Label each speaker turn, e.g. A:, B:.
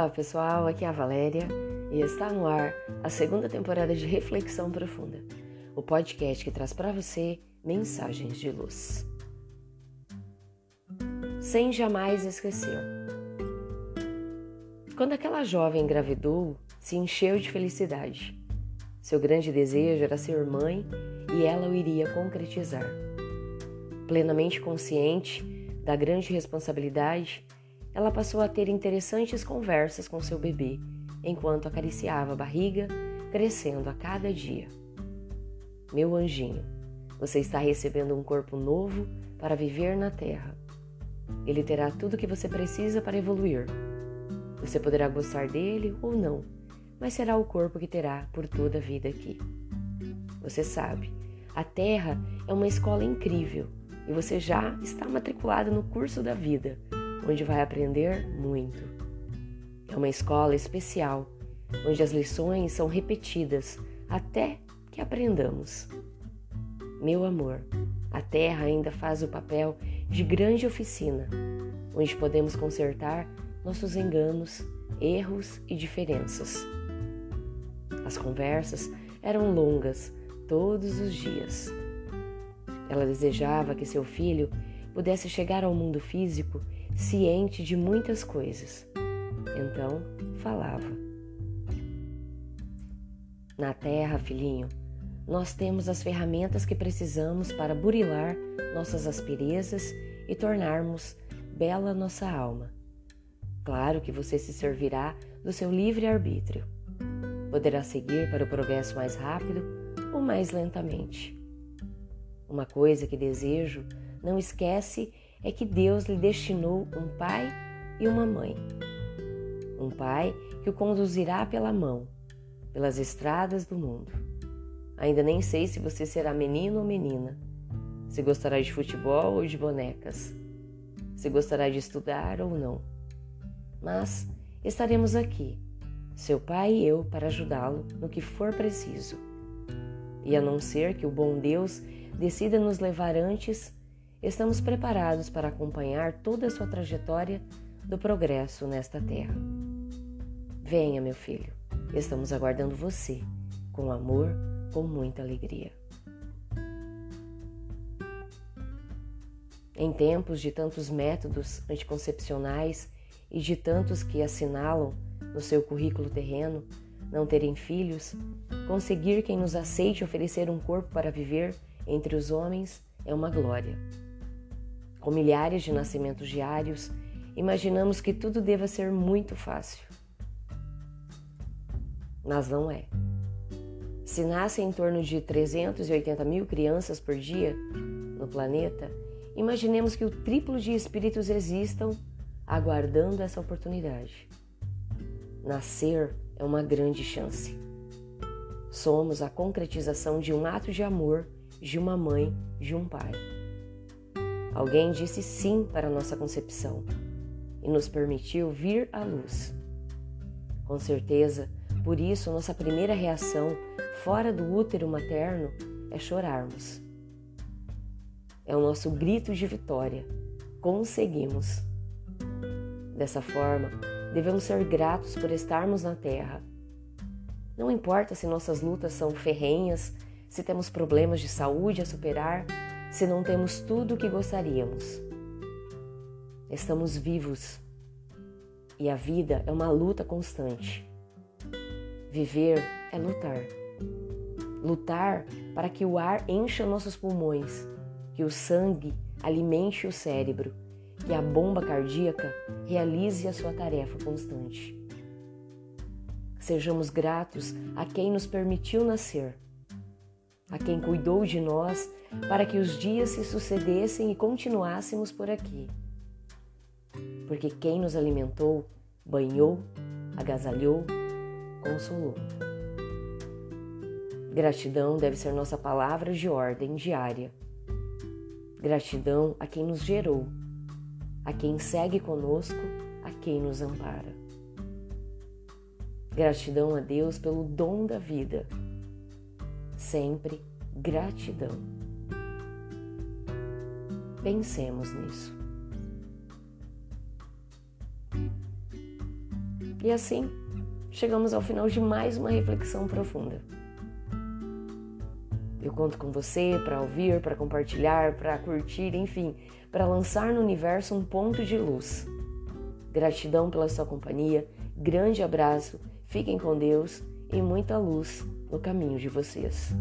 A: Olá pessoal, aqui é a Valéria e está no ar a segunda temporada de Reflexão Profunda, o podcast que traz para você mensagens de luz. Sem jamais esquecer. Quando aquela jovem engravidou, se encheu de felicidade. Seu grande desejo era ser mãe e ela o iria concretizar. Plenamente consciente da grande responsabilidade, ela passou a ter interessantes conversas com seu bebê enquanto acariciava a barriga, crescendo a cada dia. Meu anjinho, você está recebendo um corpo novo para viver na Terra. Ele terá tudo o que você precisa para evoluir. Você poderá gostar dele ou não, mas será o corpo que terá por toda a vida aqui. Você sabe, a Terra é uma escola incrível e você já está matriculado no curso da vida onde vai aprender muito. É uma escola especial, onde as lições são repetidas até que aprendamos. Meu amor, a Terra ainda faz o papel de grande oficina, onde podemos consertar nossos enganos, erros e diferenças. As conversas eram longas todos os dias. Ela desejava que seu filho pudesse chegar ao mundo físico ciente de muitas coisas. Então falava. Na terra, filhinho, nós temos as ferramentas que precisamos para burilar nossas asperezas e tornarmos bela nossa alma. Claro que você se servirá do seu livre-arbítrio. Poderá seguir para o progresso mais rápido ou mais lentamente. Uma coisa que desejo, não esquece é que Deus lhe destinou um pai e uma mãe. Um pai que o conduzirá pela mão, pelas estradas do mundo. Ainda nem sei se você será menino ou menina, se gostará de futebol ou de bonecas, se gostará de estudar ou não. Mas estaremos aqui, seu pai e eu, para ajudá-lo no que for preciso. E a não ser que o bom Deus decida nos levar antes estamos preparados para acompanhar toda a sua trajetória do progresso nesta terra. Venha, meu filho, estamos aguardando você, com amor, com muita alegria. Em tempos de tantos métodos anticoncepcionais e de tantos que assinalam no seu currículo terreno não terem filhos, conseguir quem nos aceite oferecer um corpo para viver entre os homens é uma glória. Com milhares de nascimentos diários, imaginamos que tudo deva ser muito fácil. Mas não é. Se nascem em torno de 380 mil crianças por dia no planeta, imaginemos que o triplo de espíritos existam aguardando essa oportunidade. Nascer é uma grande chance. Somos a concretização de um ato de amor de uma mãe, de um pai. Alguém disse sim para nossa concepção e nos permitiu vir à luz. Com certeza, por isso, nossa primeira reação fora do útero materno é chorarmos. É o nosso grito de vitória. Conseguimos. Dessa forma, devemos ser gratos por estarmos na Terra. Não importa se nossas lutas são ferrenhas, se temos problemas de saúde a superar se não temos tudo o que gostaríamos. Estamos vivos e a vida é uma luta constante. Viver é lutar. Lutar para que o ar encha nossos pulmões, que o sangue alimente o cérebro, que a bomba cardíaca realize a sua tarefa constante. Sejamos gratos a quem nos permitiu nascer, a quem cuidou de nós para que os dias se sucedessem e continuássemos por aqui. Porque quem nos alimentou, banhou, agasalhou, consolou. Gratidão deve ser nossa palavra de ordem diária. Gratidão a quem nos gerou, a quem segue conosco, a quem nos ampara. Gratidão a Deus pelo dom da vida. Sempre gratidão. Pensemos nisso. E assim, chegamos ao final de mais uma reflexão profunda. Eu conto com você para ouvir, para compartilhar, para curtir, enfim, para lançar no universo um ponto de luz. Gratidão pela sua companhia, grande abraço, fiquem com Deus e muita luz no caminho de vocês.